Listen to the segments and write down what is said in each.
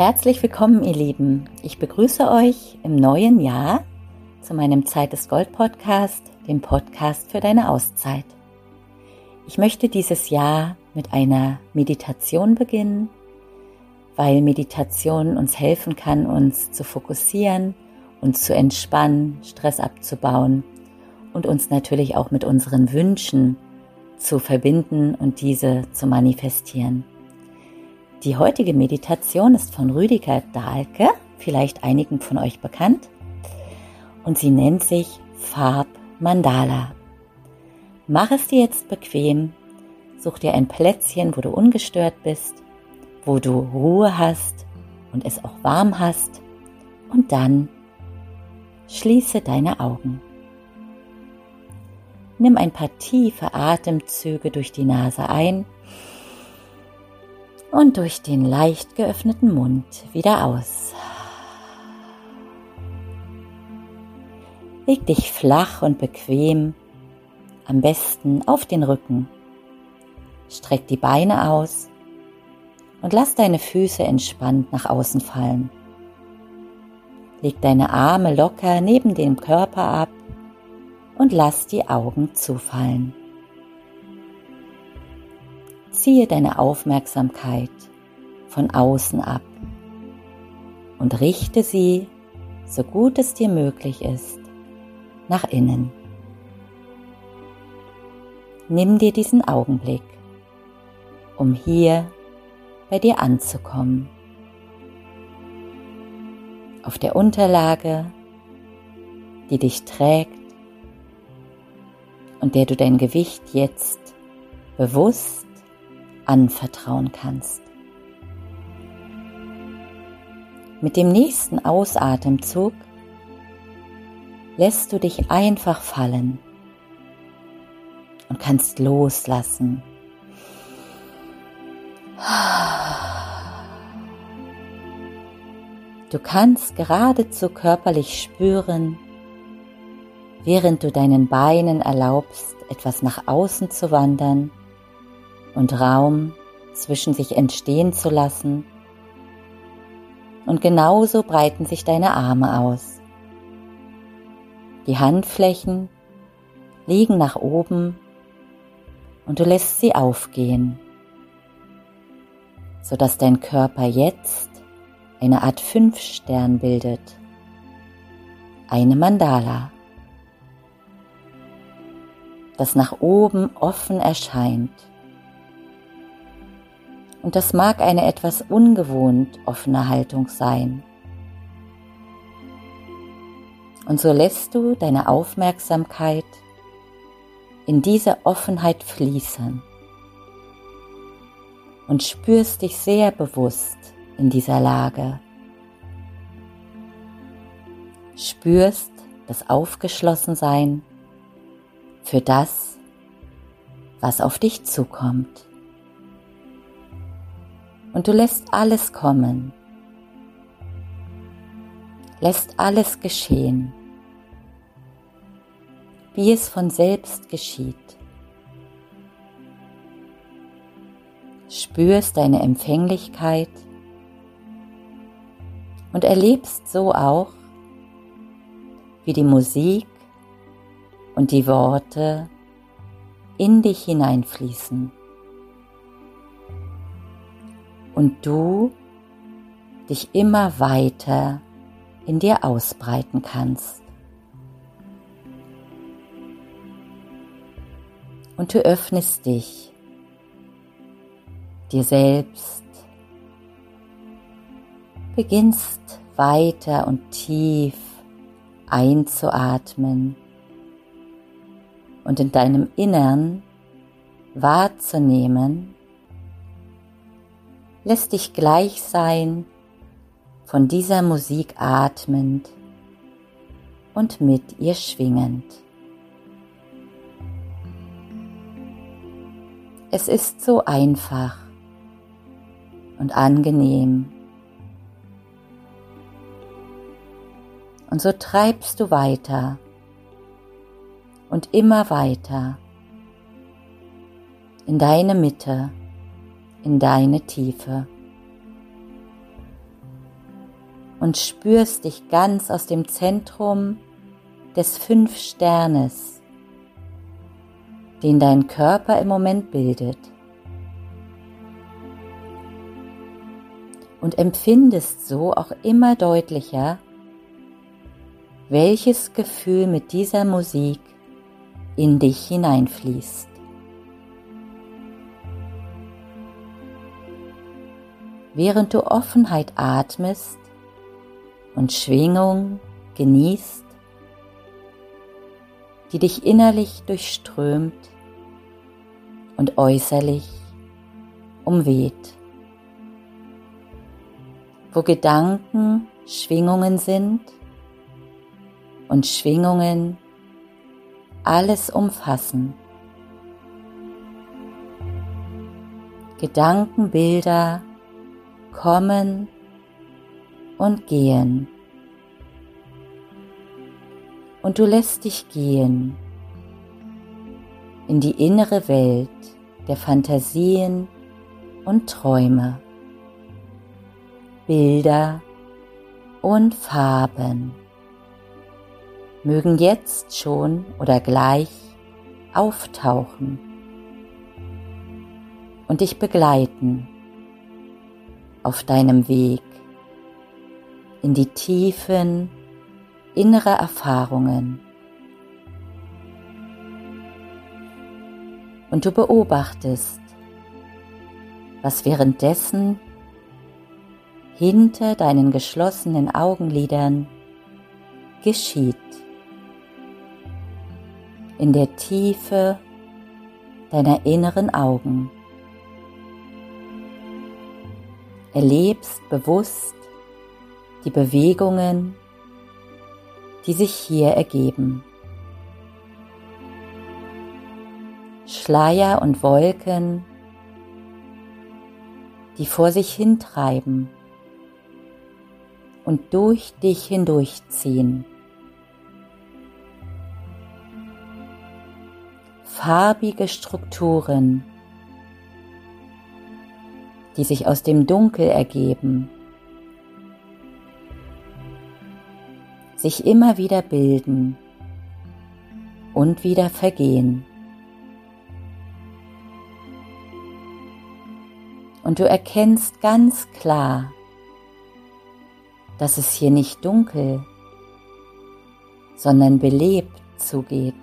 Herzlich willkommen, ihr Lieben. Ich begrüße euch im neuen Jahr zu meinem Zeit des Gold Podcast, dem Podcast für deine Auszeit. Ich möchte dieses Jahr mit einer Meditation beginnen, weil Meditation uns helfen kann, uns zu fokussieren, uns zu entspannen, Stress abzubauen und uns natürlich auch mit unseren Wünschen zu verbinden und diese zu manifestieren. Die heutige Meditation ist von Rüdiger Dahlke, vielleicht einigen von euch bekannt, und sie nennt sich Farb Mandala. Mach es dir jetzt bequem, such dir ein Plätzchen, wo du ungestört bist, wo du Ruhe hast und es auch warm hast, und dann schließe deine Augen. Nimm ein paar tiefe Atemzüge durch die Nase ein und durch den leicht geöffneten Mund wieder aus. Leg dich flach und bequem, am besten auf den Rücken. Streck die Beine aus und lass deine Füße entspannt nach außen fallen. Leg deine Arme locker neben dem Körper ab und lass die Augen zufallen. Ziehe deine Aufmerksamkeit von außen ab und richte sie, so gut es dir möglich ist, nach innen. Nimm dir diesen Augenblick, um hier bei dir anzukommen. Auf der Unterlage, die dich trägt und der du dein Gewicht jetzt bewusst anvertrauen kannst. Mit dem nächsten Ausatemzug lässt du dich einfach fallen und kannst loslassen. Du kannst geradezu körperlich spüren, während du deinen Beinen erlaubst, etwas nach außen zu wandern, und Raum zwischen sich entstehen zu lassen. Und genauso breiten sich deine Arme aus. Die Handflächen liegen nach oben und du lässt sie aufgehen, sodass dein Körper jetzt eine Art Fünfstern bildet, eine Mandala, das nach oben offen erscheint und das mag eine etwas ungewohnt offene Haltung sein. Und so lässt du deine Aufmerksamkeit in diese Offenheit fließen und spürst dich sehr bewusst in dieser Lage. Spürst das Aufgeschlossensein für das, was auf dich zukommt und du lässt alles kommen, lässt alles geschehen, wie es von selbst geschieht. Spürst deine Empfänglichkeit. Und erlebst so auch, wie die Musik und die Worte in dich hineinfließen und du dich immer weiter in dir ausbreiten kannst. Und du öffnest dich dir selbst, beginnst weiter und tief einzuatmen und in deinem Innern wahrzunehmen, lässt dich gleich sein, von dieser Musik atmend und mit ihr schwingend. Es ist so einfach und angenehm. Und so treibst du weiter und immer weiter in deine Mitte in deine Tiefe. und spürst dich ganz aus dem Zentrum des Fünf Sternes, den dein Körper im Moment bildet. Und empfindest so auch immer deutlicher, welches Gefühl mit dieser Musik in dich hineinfließt. Während du Offenheit atmest und Schwingung genießt, die dich innerlich durchströmt und äußerlich umweht. Wo Gedanken Schwingungen sind und Schwingungen alles umfassen. Gedankenbilder kommen und gehen. Und du lässt dich gehen in die innere Welt der Fantasien und Träume, Bilder und Farben. Mögen jetzt schon oder gleich auftauchen und dich begleiten auf deinem Weg in die Tiefen innere Erfahrungen. Und du beobachtest, was währenddessen hinter deinen geschlossenen Augenlidern geschieht. In der Tiefe deiner inneren Augen. Erlebst bewusst die Bewegungen die sich hier ergeben. Schleier und Wolken, die vor sich hintreiben und durch dich hindurchziehen. Farbige Strukturen, die sich aus dem Dunkel ergeben sich immer wieder bilden und wieder vergehen. Und du erkennst ganz klar, dass es hier nicht dunkel, sondern belebt zugeht.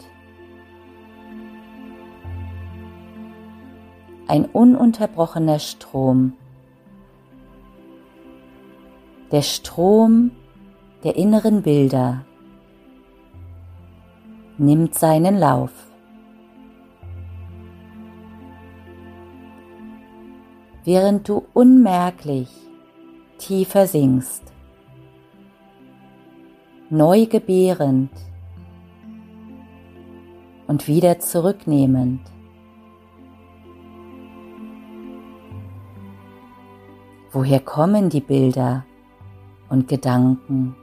Ein ununterbrochener Strom. Der Strom der inneren Bilder nimmt seinen Lauf. Während du unmerklich tiefer sinkst, neu gebärend und wieder zurücknehmend. Woher kommen die Bilder und Gedanken?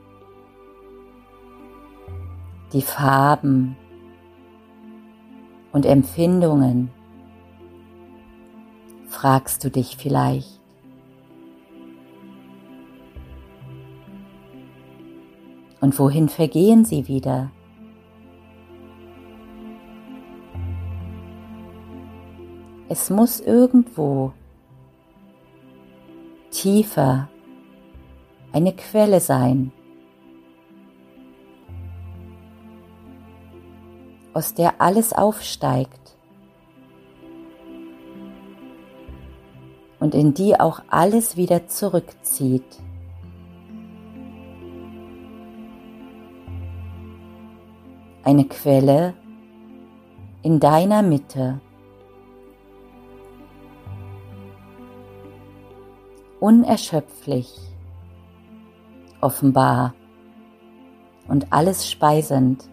die Farben und Empfindungen, fragst du dich vielleicht. Und wohin vergehen sie wieder? Es muss irgendwo tiefer eine Quelle sein, aus der alles aufsteigt und in die auch alles wieder zurückzieht. Eine Quelle in deiner Mitte. Unerschöpflich, offenbar und alles speisend.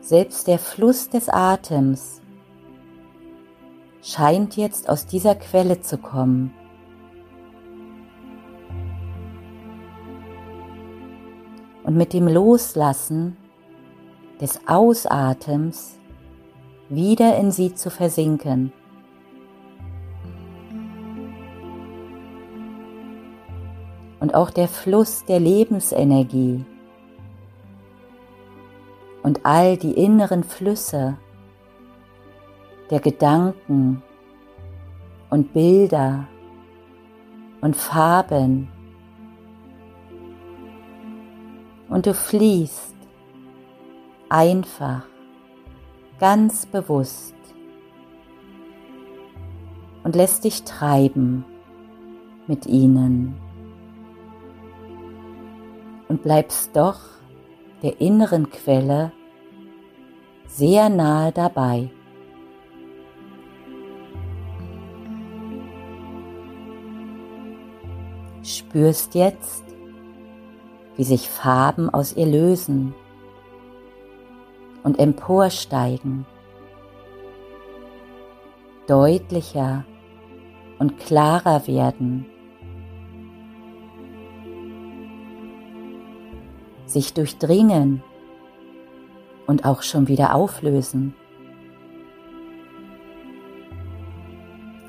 Selbst der Fluss des Atems scheint jetzt aus dieser Quelle zu kommen. Und mit dem Loslassen des Ausatems wieder in sie zu versinken. Und auch der Fluss der Lebensenergie. Und all die inneren Flüsse der Gedanken und Bilder und Farben. Und du fließt einfach, ganz bewusst und lässt dich treiben mit ihnen und bleibst doch der inneren Quelle sehr nahe dabei. Spürst jetzt, wie sich Farben aus ihr lösen und emporsteigen, deutlicher und klarer werden, sich durchdringen und auch schon wieder auflösen,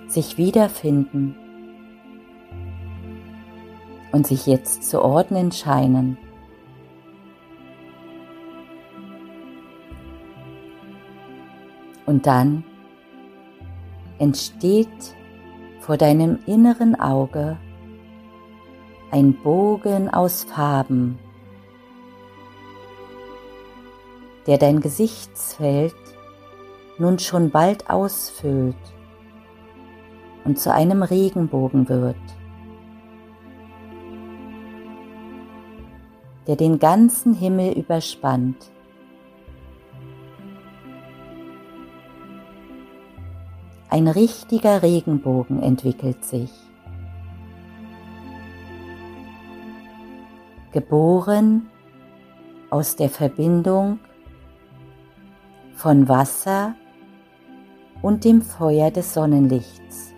sich wiederfinden und sich jetzt zu ordnen scheinen. Und dann entsteht vor deinem inneren Auge ein Bogen aus Farben, der dein Gesichtsfeld nun schon bald ausfüllt und zu einem Regenbogen wird, der den ganzen Himmel überspannt. Ein richtiger Regenbogen entwickelt sich. Geboren aus der Verbindung von Wasser und dem Feuer des Sonnenlichts.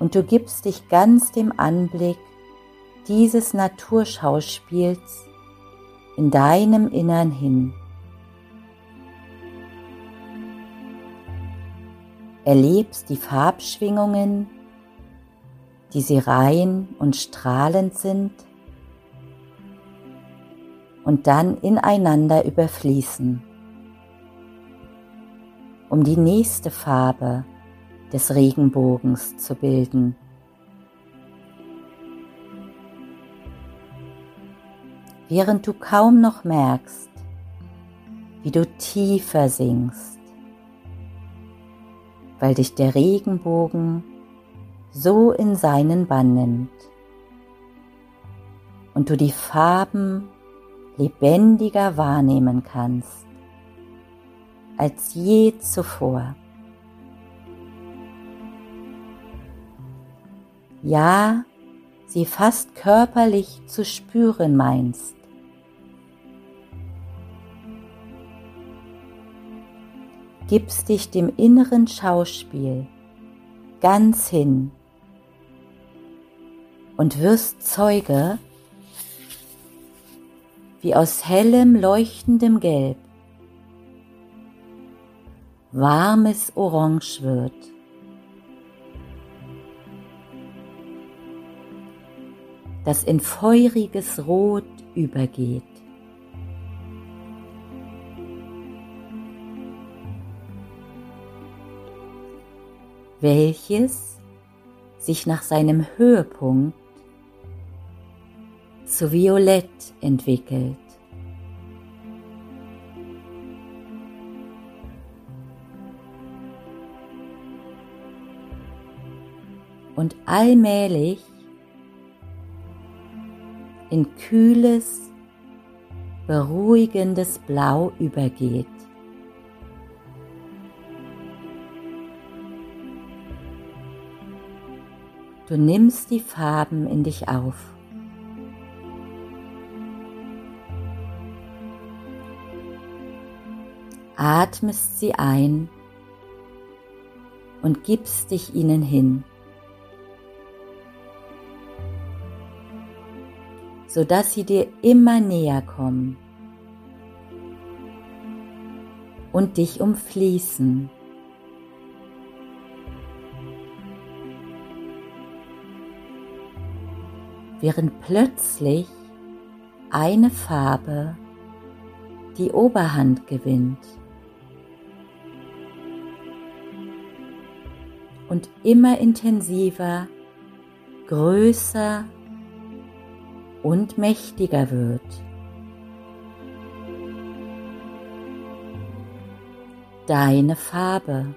Und du gibst dich ganz dem Anblick dieses Naturschauspiels in deinem Innern hin. erlebst die Farbschwingungen, die sie rein und strahlend sind und dann ineinander überfließen, um die nächste Farbe des Regenbogens zu bilden. Während du kaum noch merkst, wie du tiefer sinkst weil dich der Regenbogen so in seinen Bann nimmt und du die Farben lebendiger wahrnehmen kannst als je zuvor. Ja, sie fast körperlich zu spüren meinst. gibst dich dem inneren Schauspiel ganz hin und wirst Zeuge, wie aus hellem leuchtendem Gelb warmes Orange wird. das in feuriges Rot übergeht. welches sich nach seinem Höhepunkt zu Violett entwickelt. Und allmählich in kühles, beruhigendes Blau übergeht. Du nimmst die Farben in dich auf. atmest sie ein und gibst dich ihnen hin, sodass sie dir immer näher kommen und dich umfließen. während plötzlich eine Farbe die Oberhand gewinnt. Und immer intensiver, größer und mächtiger wird. Deine Farbe,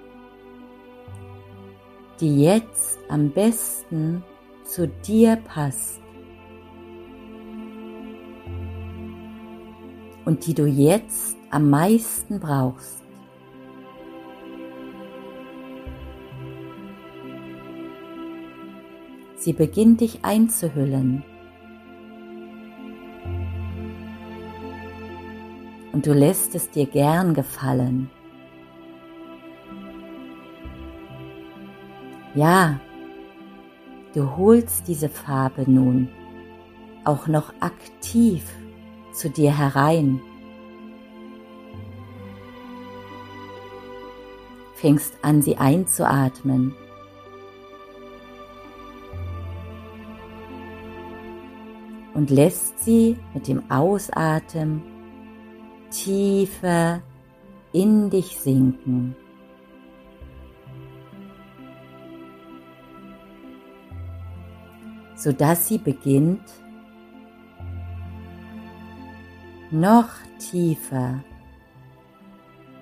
die jetzt am besten zu dir passt und die du jetzt am meisten brauchst. Sie beginnt dich einzuhüllen. Und du lässt es dir gern gefallen. Ja, du holst diese Farbe nun auch noch aktiv zu dir herein. Fängst an, sie einzuatmen. Und lässt sie mit dem Ausatmen tiefer in dich sinken. sodass sie beginnt noch tiefer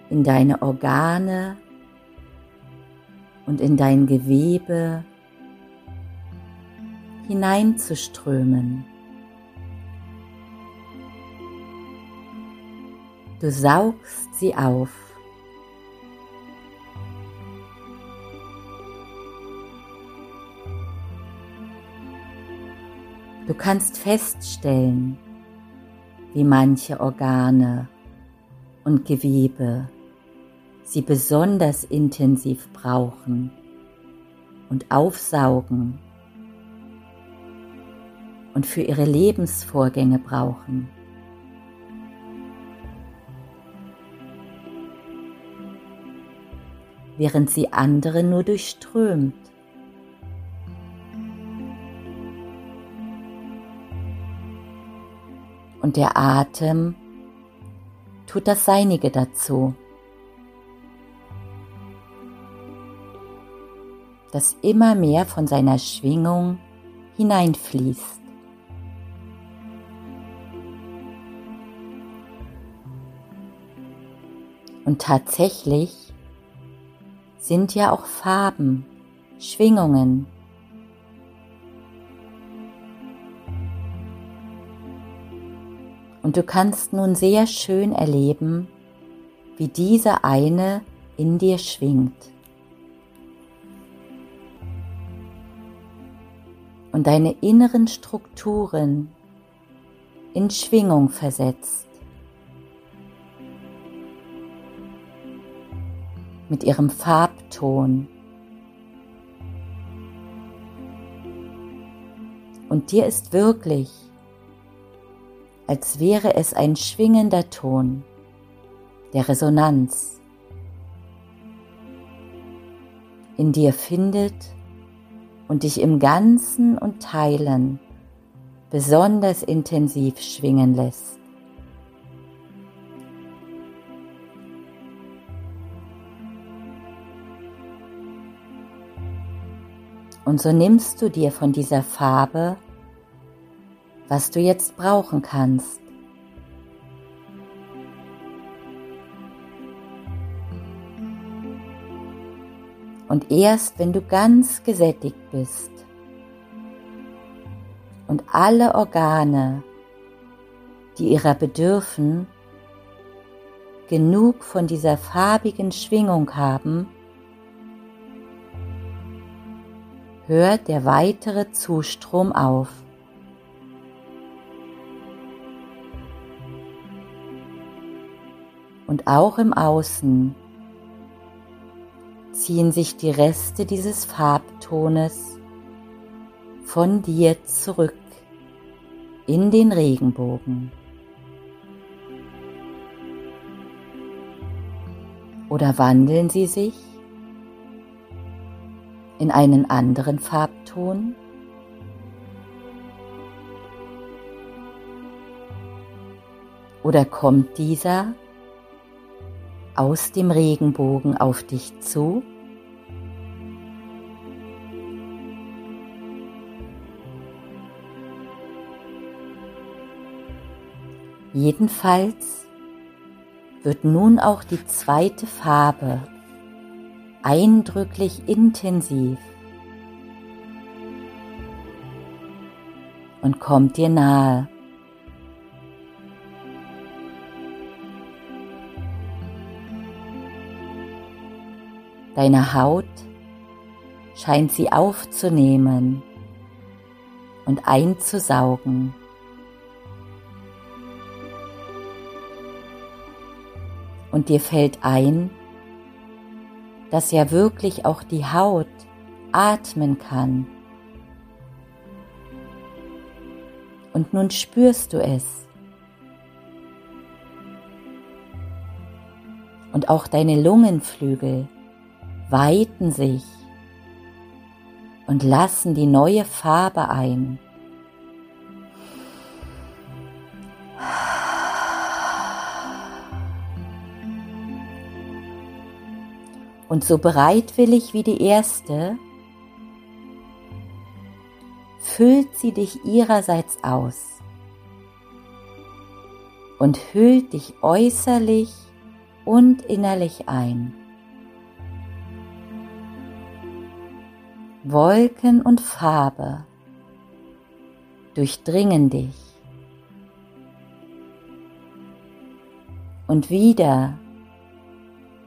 in deine Organe und in dein Gewebe hineinzuströmen. Du saugst sie auf. Du kannst feststellen, wie manche Organe und Gewebe sie besonders intensiv brauchen und aufsaugen und für ihre Lebensvorgänge brauchen. Während sie andere nur durchströmt. Und der Atem tut das Seinige dazu, dass immer mehr von seiner Schwingung hineinfließt. Und tatsächlich sind ja auch Farben, Schwingungen. Und du kannst nun sehr schön erleben, wie diese eine in dir schwingt. Und deine inneren Strukturen in Schwingung versetzt. Mit ihrem Farbton. Und dir ist wirklich, als wäre es ein schwingender Ton der Resonanz. In dir findet und dich im Ganzen und Teilen besonders intensiv schwingen lässt. Und so nimmst du dir von dieser Farbe, was du jetzt brauchen kannst. Und erst wenn du ganz gesättigt bist und alle Organe, die ihrer bedürfen, genug von dieser farbigen Schwingung haben, hört der weitere Zustrom auf. Und auch im Außen ziehen sich die Reste dieses Farbtones von dir zurück in den Regenbogen. Oder wandeln sie sich in einen anderen Farbton. Oder kommt dieser aus dem Regenbogen auf dich zu? Jedenfalls wird nun auch die zweite Farbe eindrücklich intensiv und kommt dir nahe. Deine Haut scheint sie aufzunehmen und einzusaugen. Und dir fällt ein, dass ja wirklich auch die Haut atmen kann. Und nun spürst du es. Und auch deine Lungenflügel weiten sich und lassen die neue Farbe ein. Und so bereitwillig wie die erste, füllt sie dich ihrerseits aus und hüllt dich äußerlich und innerlich ein. Wolken und Farbe durchdringen dich. Und wieder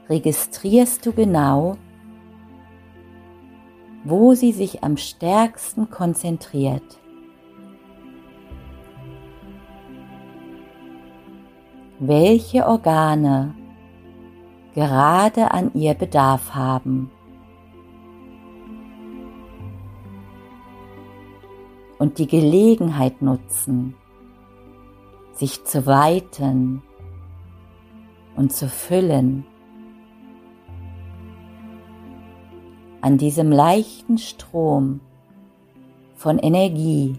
registrierst du genau, wo sie sich am stärksten konzentriert. Welche Organe gerade an ihr Bedarf haben. und die Gelegenheit nutzen, sich zu weiten und zu füllen. An diesem leichten Strom von Energie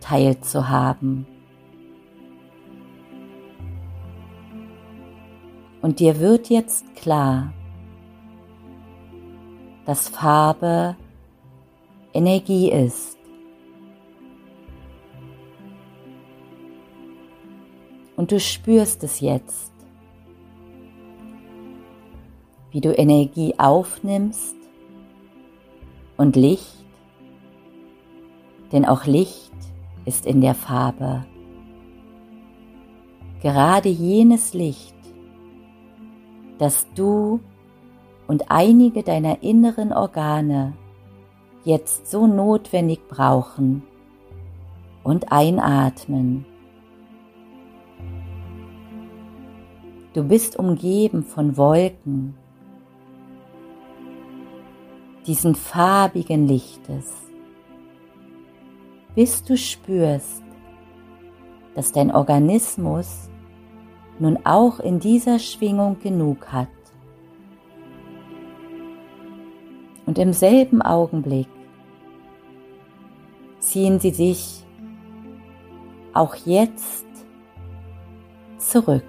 teilzuhaben. Und dir wird jetzt klar, dass Farbe Energie ist. und du spürst es jetzt, wie du Energie aufnimmst und Licht, denn auch Licht ist in der Farbe. Gerade jenes Licht, das du und einige deiner inneren Organe jetzt so notwendig brauchen und einatmen. Du bist umgeben von Wolken, diesen farbigen Lichtes, bis du spürst, dass dein Organismus nun auch in dieser Schwingung genug hat. Und im selben Augenblick ziehen sie sich auch jetzt zurück.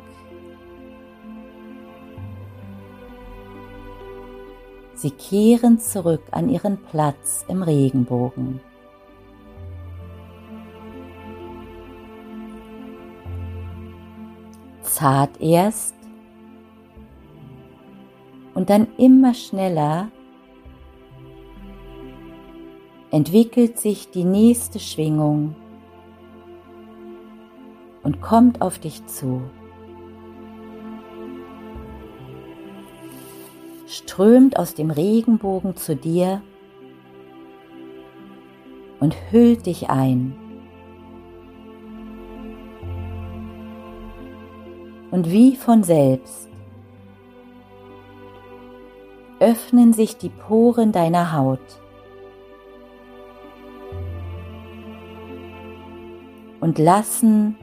Sie kehren zurück an ihren Platz im Regenbogen. Zart erst und dann immer schneller entwickelt sich die nächste Schwingung und kommt auf dich zu. Strömt aus dem Regenbogen zu dir und hüllt dich ein. Und wie von selbst öffnen sich die Poren deiner Haut. Und lassen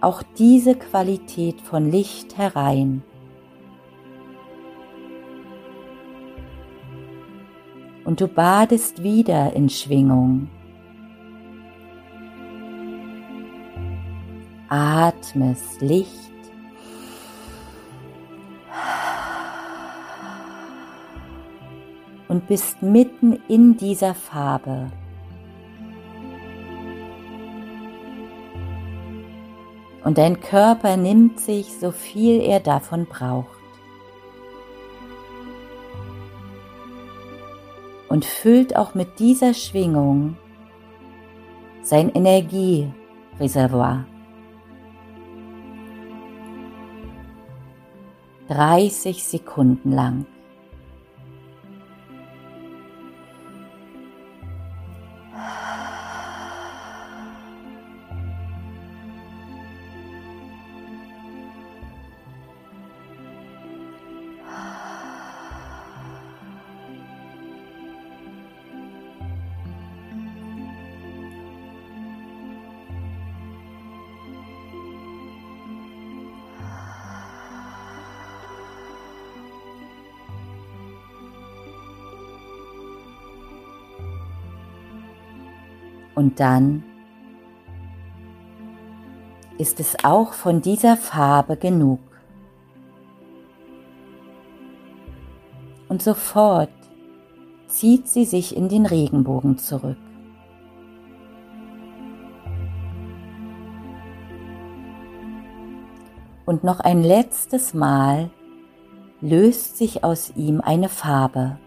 auch diese Qualität von Licht herein. Und du badest wieder in Schwingung. atmest Licht und bist mitten in dieser Farbe. Und dein Körper nimmt sich so viel er davon braucht. Und füllt auch mit dieser Schwingung sein Energiereservoir. 30 Sekunden lang. Und dann ist es auch von dieser Farbe genug. Und sofort zieht sie sich in den Regenbogen zurück. Und noch ein letztes Mal löst sich aus ihm eine Farbe.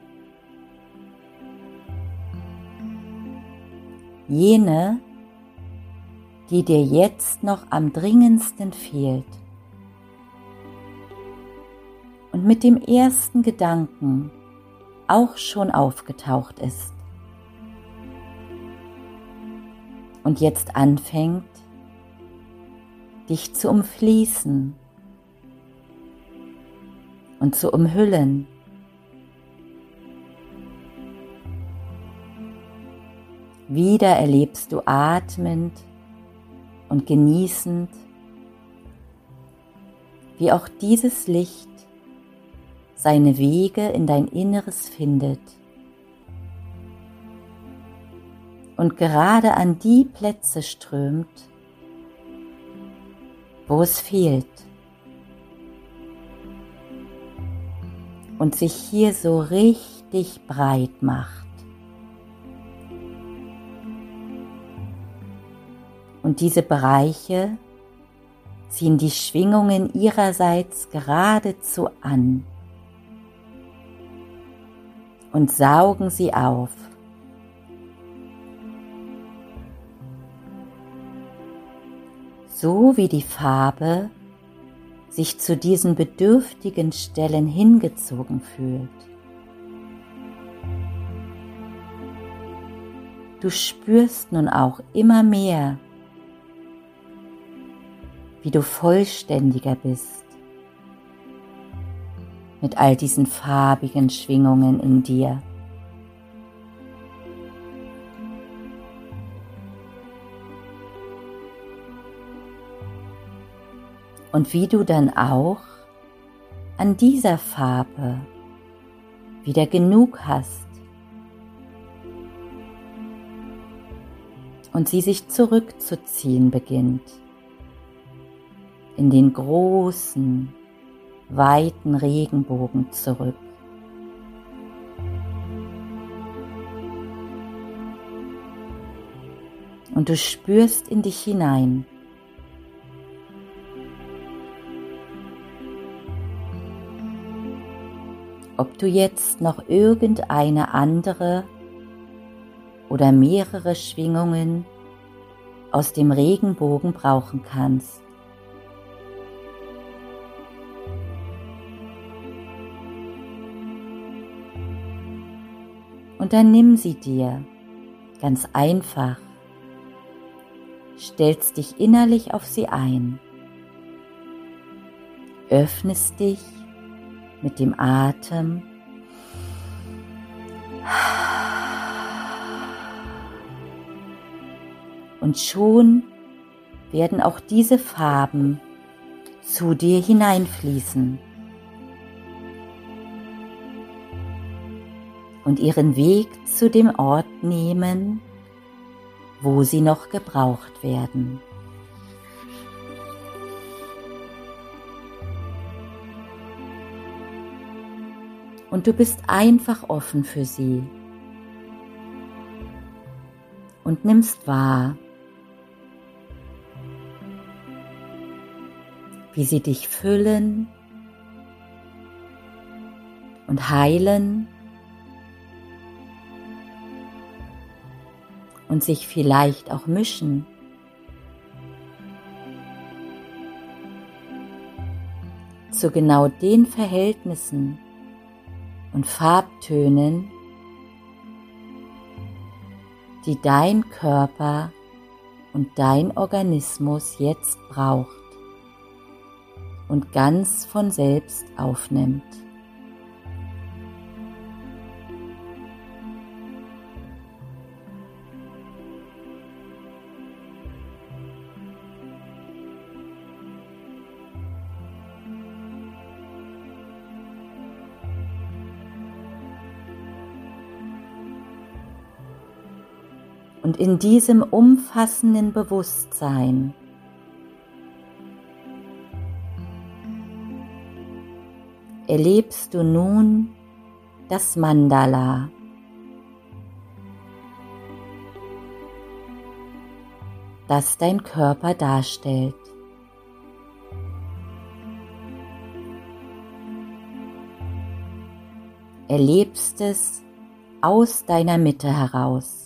Jene, die dir jetzt noch am dringendsten fehlt. Und mit dem ersten Gedanken auch schon aufgetaucht ist. Und jetzt anfängt, dich zu umfließen und zu umhüllen. Wieder erlebst du atmend und genießend, wie auch dieses Licht seine Wege in dein Inneres findet und gerade an die Plätze strömt, wo es fehlt und sich hier so richtig breit macht. Und diese Bereiche ziehen die Schwingungen ihrerseits geradezu an und saugen sie auf. So wie die Farbe sich zu diesen bedürftigen Stellen hingezogen fühlt. Du spürst nun auch immer mehr, wie du vollständiger bist. Mit all diesen farbigen Schwingungen in dir. Und wie du dann auch an dieser Farbe wieder genug hast. Und sie sich zurückzuziehen beginnt in den großen, weiten Regenbogen zurück. Und du spürst in dich hinein. Ob du jetzt noch irgendeine andere oder mehrere Schwingungen aus dem Regenbogen brauchen kannst. Und dann nimm sie dir. Ganz einfach, stellst dich innerlich auf sie ein, öffnest dich mit dem Atem. Und schon werden auch diese Farben zu dir hineinfließen. und ihren Weg zu dem Ort nehmen, wo sie noch gebraucht werden. Und du bist einfach offen für sie und nimmst wahr, wie sie dich füllen und heilen und sich vielleicht auch mischen. zu genau den Verhältnissen und Farbtönen, die dein Körper und dein Organismus jetzt braucht und ganz von selbst aufnimmt. Und in diesem umfassenden Bewusstsein erlebst du nun das Mandala. das dein Körper darstellt. Erlebst es aus deiner Mitte heraus.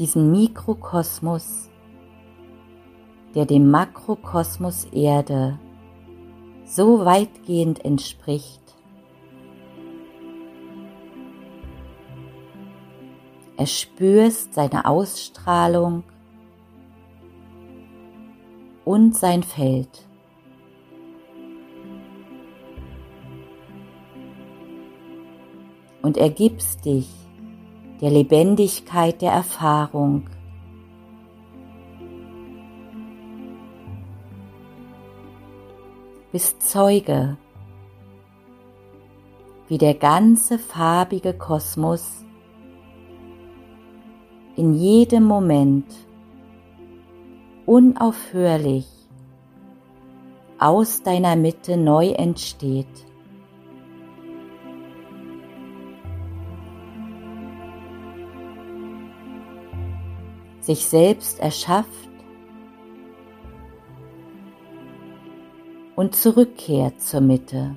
Diesen Mikrokosmos, der dem Makrokosmos Erde so weitgehend entspricht, erspürst seine Ausstrahlung und sein Feld. Und ergibst dich der Lebendigkeit der Erfahrung. Bist Zeuge, wie der ganze farbige Kosmos in jedem Moment unaufhörlich aus deiner Mitte neu entsteht. Sich selbst erschafft und zurückkehrt zur Mitte.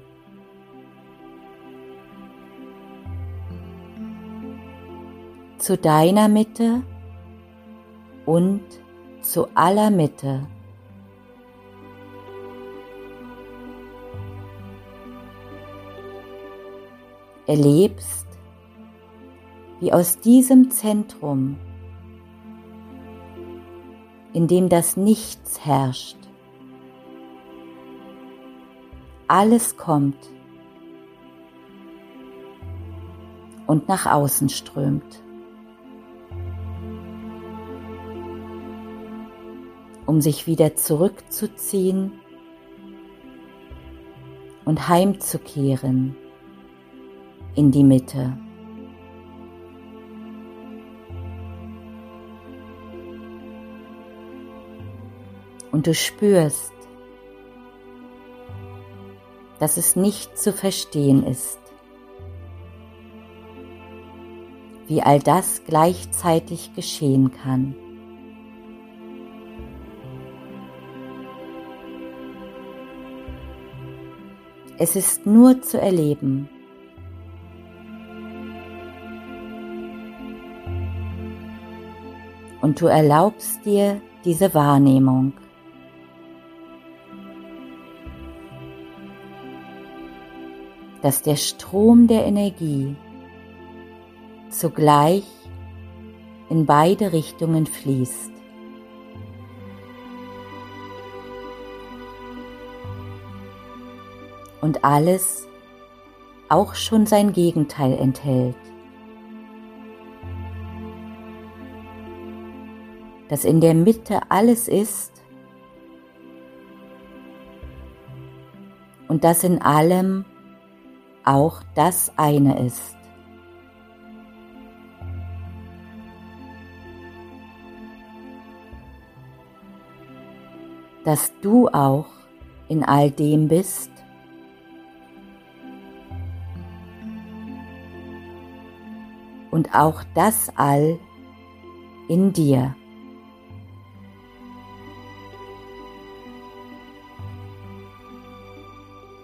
Zu deiner Mitte und zu aller Mitte. Erlebst, wie aus diesem Zentrum in dem das Nichts herrscht. Alles kommt und nach außen strömt. um sich wieder zurückzuziehen und heimzukehren in die Mitte. Du spürst, dass es nicht zu verstehen ist, wie all das gleichzeitig geschehen kann. Es ist nur zu erleben. Und du erlaubst dir diese Wahrnehmung. Dass der Strom der Energie zugleich in beide Richtungen fließt. Und alles auch schon sein Gegenteil enthält. Dass in der Mitte alles ist und dass in allem auch das eine ist. Dass du auch in all dem bist, und auch das All in dir.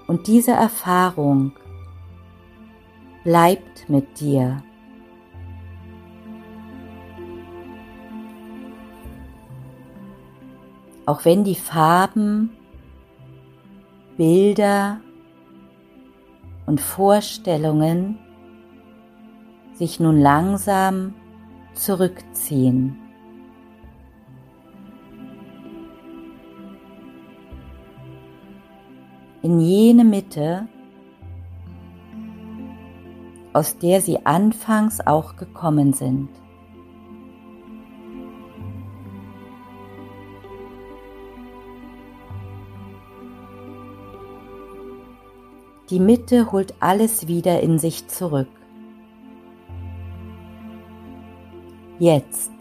Und diese Erfahrung bleibt mit dir. Auch wenn die Farben, Bilder und Vorstellungen sich nun langsam zurückziehen. In jene Mitte, aus der sie anfangs auch gekommen sind. Die Mitte holt alles wieder in sich zurück. jetzt.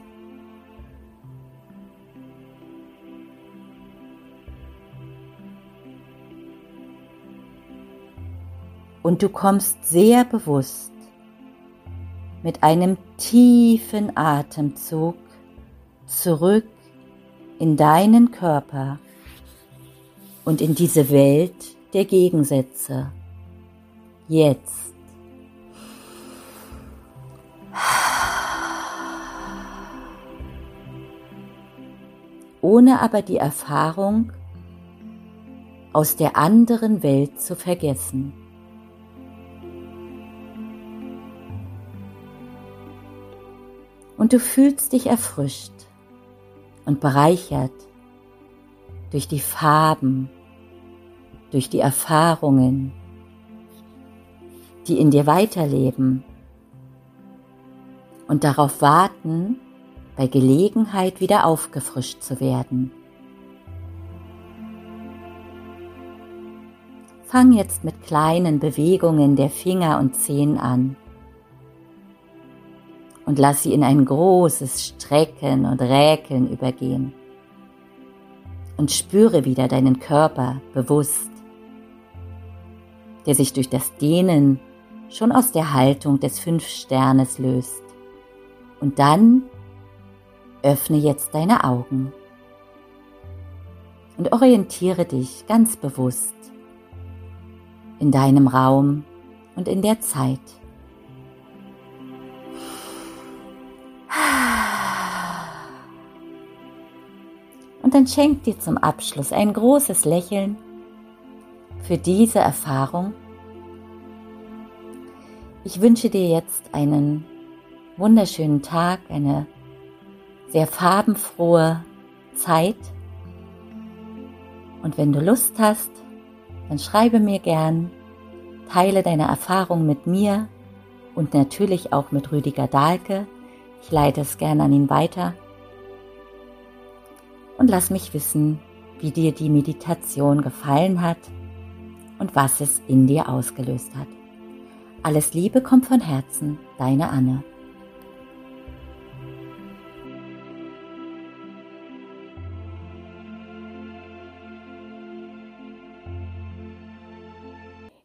Und du kommst sehr bewusst mit einem tiefen Atemzug zurück in deinen Körper und in diese Welt der Gegensätze. Jetzt. ohne aber die Erfahrung aus der anderen Welt zu vergessen. Und du fühlst dich erfrischt und bereichert durch die Farben, durch die Erfahrungen, die in dir weiterleben und darauf warten, bei Gelegenheit wieder aufgefrischt zu werden. Fang jetzt mit kleinen Bewegungen der Finger und Zehen an und lass sie in ein großes Strecken und Räkeln übergehen. Und spüre wieder deinen Körper bewusst, der sich durch das Dehnen schon aus der Haltung des Fünf-Sternes löst. Und dann Öffne jetzt deine Augen und orientiere dich ganz bewusst in deinem Raum und in der Zeit. Und dann schenk dir zum Abschluss ein großes Lächeln für diese Erfahrung. Ich wünsche dir jetzt einen wunderschönen Tag, eine sehr farbenfrohe Zeit. Und wenn du Lust hast, dann schreibe mir gern, teile deine Erfahrung mit mir und natürlich auch mit Rüdiger Dahlke. Ich leite es gern an ihn weiter. Und lass mich wissen, wie dir die Meditation gefallen hat und was es in dir ausgelöst hat. Alles Liebe kommt von Herzen, deine Anne.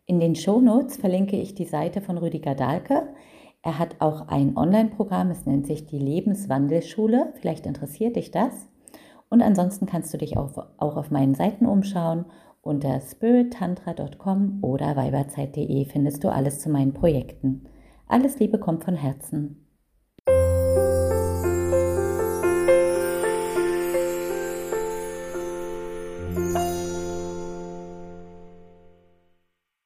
In den Show Notes verlinke ich die Seite von Rüdiger Dahlke. Er hat auch ein Online-Programm, es nennt sich die Lebenswandelschule. Vielleicht interessiert dich das. Und ansonsten kannst du dich auch, auch auf meinen Seiten umschauen. Unter spirittantra.com oder weiberzeit.de findest du alles zu meinen Projekten. Alles Liebe kommt von Herzen.